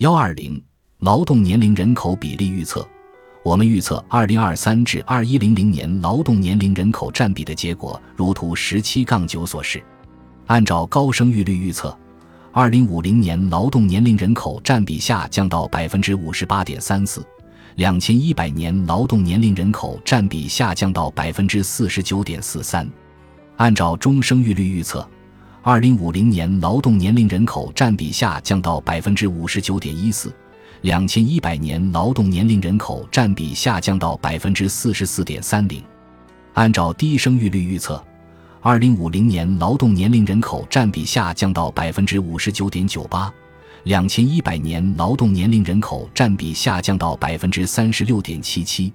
幺二零劳动年龄人口比例预测，我们预测二零二三至二一零零年劳动年龄人口占比的结果，如图十七杠九所示。按照高生育率预测，二零五零年劳动年龄人口占比下降到百分之五十八点三四，两千一百年劳动年龄人口占比下降到百分之四十九点四三。按照中生育率预测。二零五零年劳动年龄人口占比下降到百分之五十九点一四，两千一百年劳动年龄人口占比下降到百分之四十四点三零。按照低生育率预测，二零五零年劳动年龄人口占比下降到百分之五十九点九八，两千一百年劳动年龄人口占比下降到百分之三十六点七七。